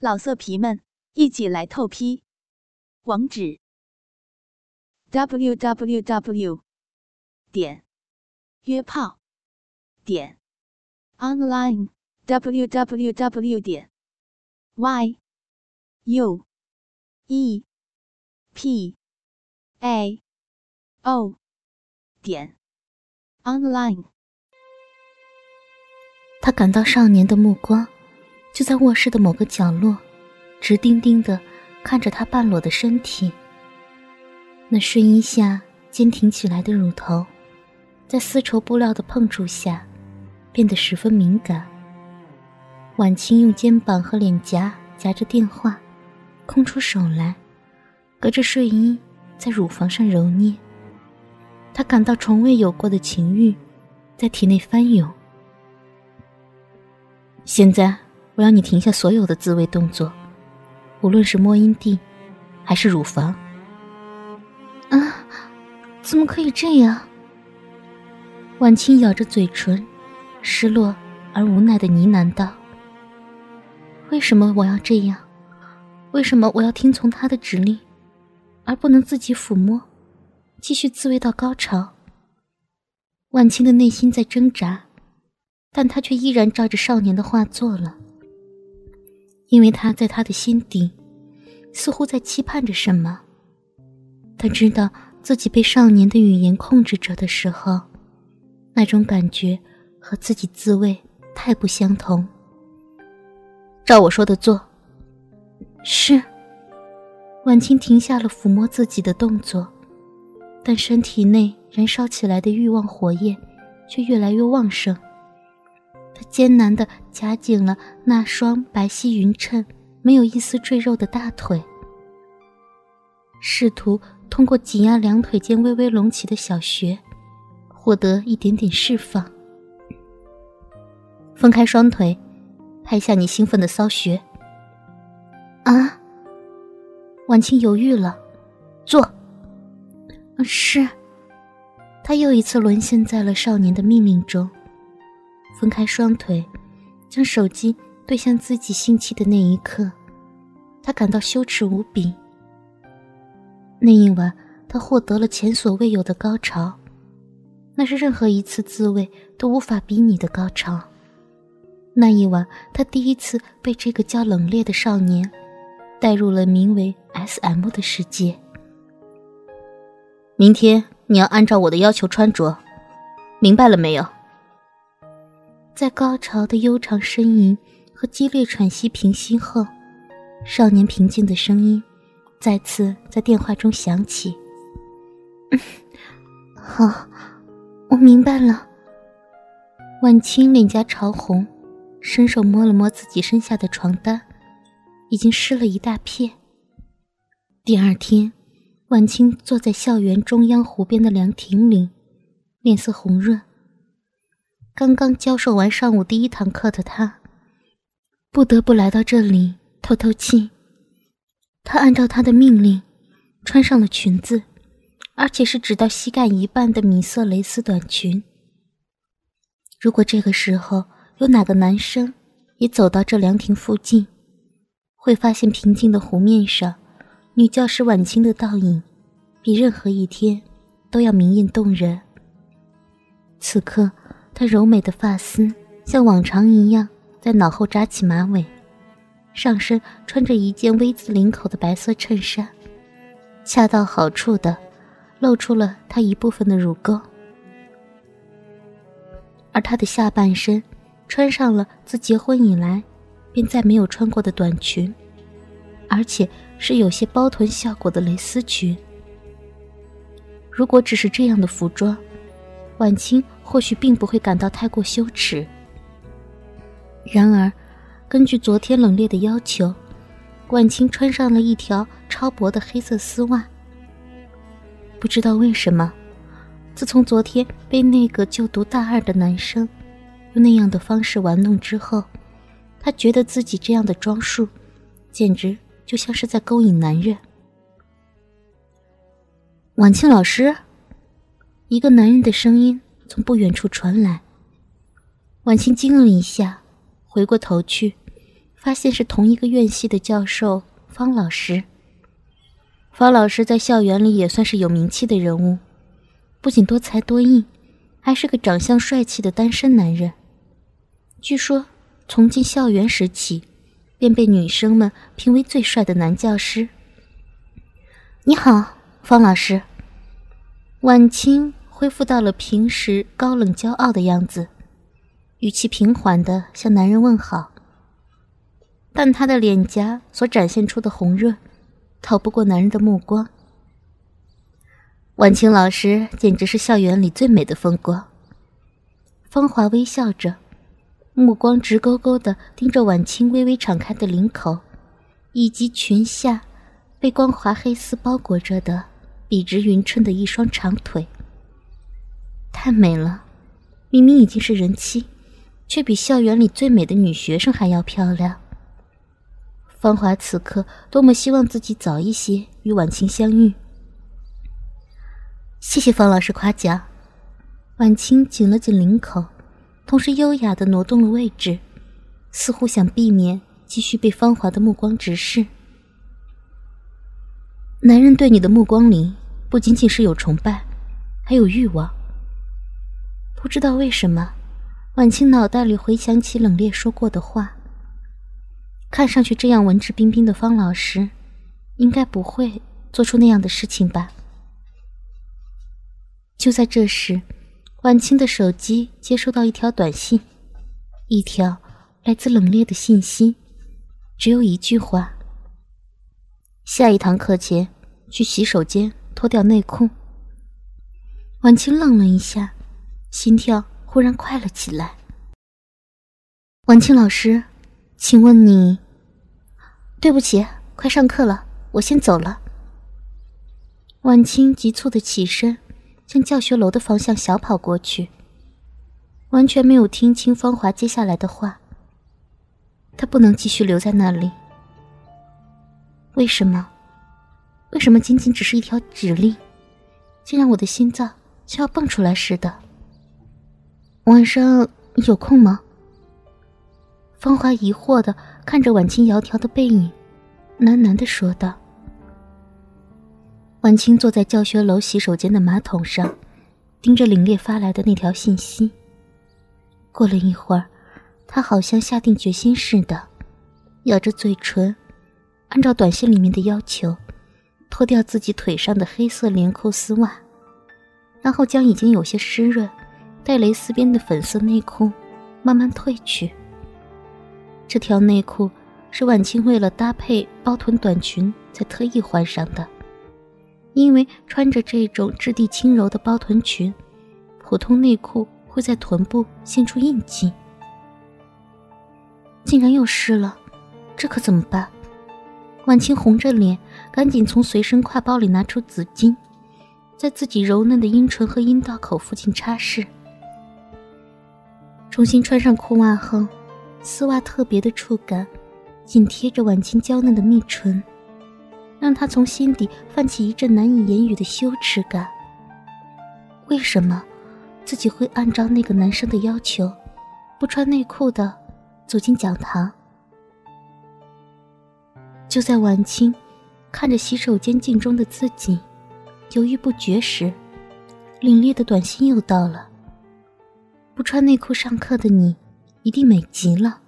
老色皮们，一起来透批！网址：w w w 点约炮点 online w w w 点 y u e p a o 点 online。他感到少年的目光。就在卧室的某个角落，直盯盯的看着他半裸的身体。那睡衣下坚挺起来的乳头，在丝绸布料的碰触下，变得十分敏感。晚清用肩膀和脸颊夹着电话，空出手来，隔着睡衣在乳房上揉捏。他感到从未有过的情欲，在体内翻涌。现在。我要你停下所有的自慰动作，无论是摸阴蒂，还是乳房。啊，怎么可以这样？婉清咬着嘴唇，失落而无奈的呢喃道：“为什么我要这样？为什么我要听从他的指令，而不能自己抚摸，继续自慰到高潮？”婉清的内心在挣扎，但她却依然照着少年的话做了。因为他在他的心底，似乎在期盼着什么。他知道自己被少年的语言控制着的时候，那种感觉和自己自慰太不相同。照我说的做。是。婉清停下了抚摸自己的动作，但身体内燃烧起来的欲望火焰却越来越旺盛。他艰难地夹紧了那双白皙匀称、没有一丝赘肉的大腿，试图通过挤压两腿间微微隆起的小穴，获得一点点释放。分开双腿，拍下你兴奋的骚穴。啊！婉清犹豫了，坐。是。他又一次沦陷在了少年的命令中。分开双腿，将手机对向自己性器的那一刻，他感到羞耻无比。那一晚，他获得了前所未有的高潮，那是任何一次自慰都无法比拟的高潮。那一晚，他第一次被这个叫冷冽的少年带入了名为 S.M 的世界。明天你要按照我的要求穿着，明白了没有？在高潮的悠长呻吟和激烈喘息平息后，少年平静的声音再次在电话中响起：“好，我明白了。”晚清脸颊潮红，伸手摸了摸自己身下的床单，已经湿了一大片。第二天，晚清坐在校园中央湖边的凉亭里，脸色红润。刚刚教授完上午第一堂课的他，不得不来到这里透透气。他按照他的命令，穿上了裙子，而且是只到膝盖一半的米色蕾丝短裙。如果这个时候有哪个男生也走到这凉亭附近，会发现平静的湖面上，女教师晚清的倒影，比任何一天都要明艳动人。此刻。她柔美的发丝像往常一样在脑后扎起马尾，上身穿着一件 V 字领口的白色衬衫，恰到好处的露出了她一部分的乳沟，而她的下半身穿上了自结婚以来便再没有穿过的短裙，而且是有些包臀效果的蕾丝裙。如果只是这样的服装，婉清。或许并不会感到太过羞耻。然而，根据昨天冷冽的要求，婉清穿上了一条超薄的黑色丝袜。不知道为什么，自从昨天被那个就读大二的男生用那样的方式玩弄之后，她觉得自己这样的装束，简直就像是在勾引男人。婉清老师，一个男人的声音。从不远处传来，婉清惊了一下，回过头去，发现是同一个院系的教授方老师。方老师在校园里也算是有名气的人物，不仅多才多艺，还是个长相帅气的单身男人。据说从进校园时起，便被女生们评为最帅的男教师。你好，方老师。晚清恢复到了平时高冷骄傲的样子，语气平缓的向男人问好。但他的脸颊所展现出的红润，逃不过男人的目光。晚清老师简直是校园里最美的风光。芳华微笑着，目光直勾勾的盯着晚清微微敞开的领口，以及裙下被光滑黑丝包裹着的笔直匀称的一双长腿。太美了，明明已经是人妻，却比校园里最美的女学生还要漂亮。芳华此刻多么希望自己早一些与婉清相遇。谢谢方老师夸奖。婉清紧了紧领口，同时优雅的挪动了位置，似乎想避免继续被芳华的目光直视。男人对你的目光里不仅仅是有崇拜，还有欲望。不知道为什么，婉清脑袋里回想起冷冽说过的话。看上去这样文质彬彬的方老师，应该不会做出那样的事情吧？就在这时，婉清的手机接收到一条短信，一条来自冷冽的信息，只有一句话：下一堂课前去洗手间脱掉内裤。婉清愣了一下，心跳忽然快了起来。婉清老师。请问你？对不起，快上课了，我先走了。晚清急促的起身，向教学楼的方向小跑过去，完全没有听清芳华接下来的话。他不能继续留在那里。为什么？为什么仅仅只是一条指令，竟让我的心脏像要蹦出来似的？晚上有空吗？芳华疑惑的看着婉清窈窕的背影，喃喃的说道：“婉清坐在教学楼洗手间的马桶上，盯着凛冽发来的那条信息。过了一会儿，她好像下定决心似的，咬着嘴唇，按照短信里面的要求，脱掉自己腿上的黑色连扣丝袜，然后将已经有些湿润、带蕾丝边的粉色内裤慢慢褪去。”这条内裤是婉清为了搭配包臀短裙才特意换上的，因为穿着这种质地轻柔的包臀裙，普通内裤会在臀部现出印记。竟然又湿了，这可怎么办？婉清红着脸，赶紧从随身挎包里拿出纸巾，在自己柔嫩的阴唇和阴道口附近擦拭。重新穿上裤袜后。丝袜特别的触感，紧贴着婉清娇嫩的蜜唇，让她从心底泛起一阵难以言语的羞耻感。为什么自己会按照那个男生的要求，不穿内裤的走进讲堂？就在婉清看着洗手间镜中的自己，犹豫不决时，凛冽的短信又到了：“不穿内裤上课的你。”一定美极了。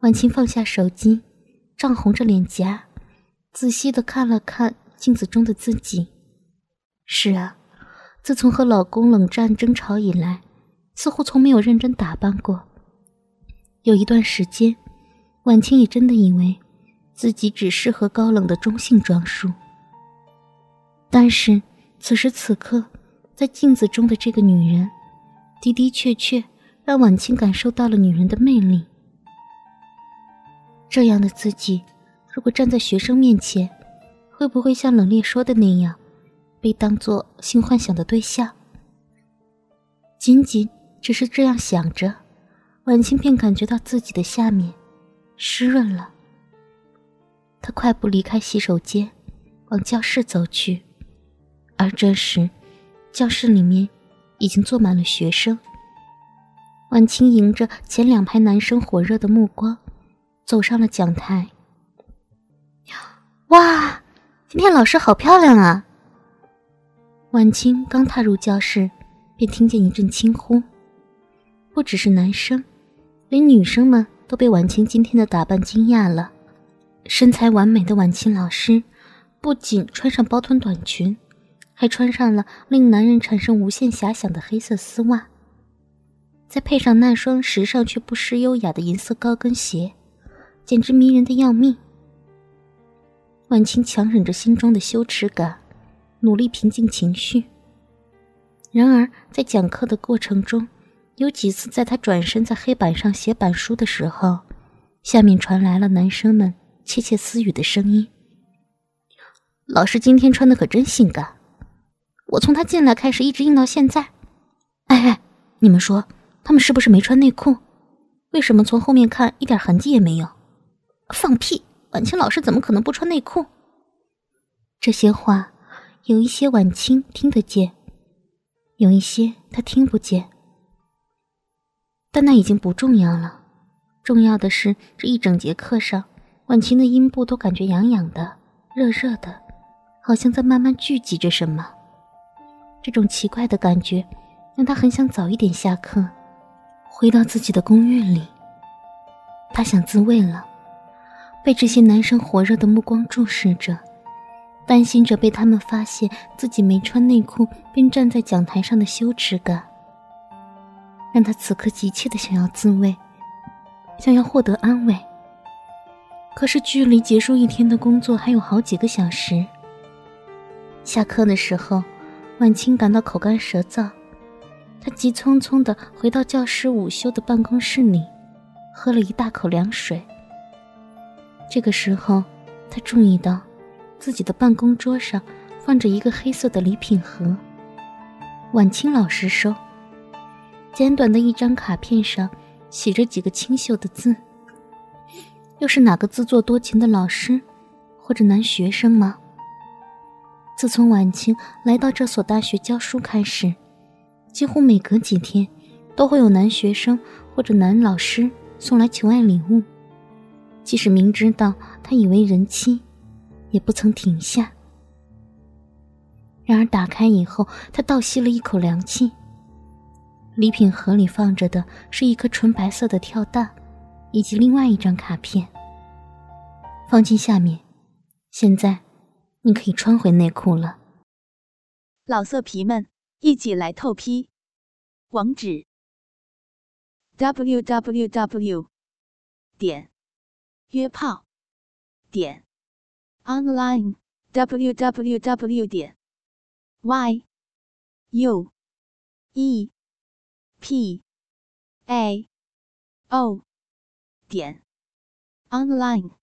婉清放下手机，涨红着脸颊，仔细的看了看镜子中的自己。是啊，自从和老公冷战争吵以来，似乎从没有认真打扮过。有一段时间，婉清也真的以为自己只适合高冷的中性装束。但是此时此刻，在镜子中的这个女人，的的确确。让婉清感受到了女人的魅力。这样的自己，如果站在学生面前，会不会像冷冽说的那样，被当做性幻想的对象？仅仅只是这样想着，婉清便感觉到自己的下面湿润了。她快步离开洗手间，往教室走去，而这时，教室里面已经坐满了学生。婉清迎着前两排男生火热的目光，走上了讲台。哇，今天老师好漂亮啊！晚清刚踏入教室，便听见一阵轻呼。不只是男生，连女生们都被晚清今天的打扮惊讶了。身材完美的晚清老师，不仅穿上包臀短裙，还穿上了令男人产生无限遐想的黑色丝袜，再配上那双时尚却不失优雅的银色高跟鞋，简直迷人的要命。婉清强忍着心中的羞耻感，努力平静情绪。然而，在讲课的过程中，有几次在他转身在黑板上写板书的时候，下面传来了男生们。窃窃私语的声音。老师今天穿的可真性感，我从他进来开始一直硬到现在。哎哎，你们说他们是不是没穿内裤？为什么从后面看一点痕迹也没有？放屁！晚清老师怎么可能不穿内裤？这些话有一些晚清听得见，有一些他听不见，但那已经不重要了。重要的是这一整节课上。婉清的阴部都感觉痒痒的、热热的，好像在慢慢聚集着什么。这种奇怪的感觉让她很想早一点下课，回到自己的公寓里。她想自慰了，被这些男生火热的目光注视着，担心着被他们发现自己没穿内裤便站在讲台上的羞耻感，让她此刻急切的想要自慰，想要获得安慰。可是，距离结束一天的工作还有好几个小时。下课的时候，晚清感到口干舌燥，他急匆匆地回到教师午休的办公室里，喝了一大口凉水。这个时候，他注意到自己的办公桌上放着一个黑色的礼品盒，晚清老师收。简短的一张卡片上写着几个清秀的字。又是哪个自作多情的老师，或者男学生吗？自从晚清来到这所大学教书开始，几乎每隔几天，都会有男学生或者男老师送来求爱礼物。即使明知道他已为人妻，也不曾停下。然而打开以后，他倒吸了一口凉气。礼品盒里放着的是一颗纯白色的跳蛋。以及另外一张卡片，放进下面。现在，你可以穿回内裤了。老色皮们，一起来透批！网址：w w w 点约炮点 online w w w 点 y u e p a o。点 online。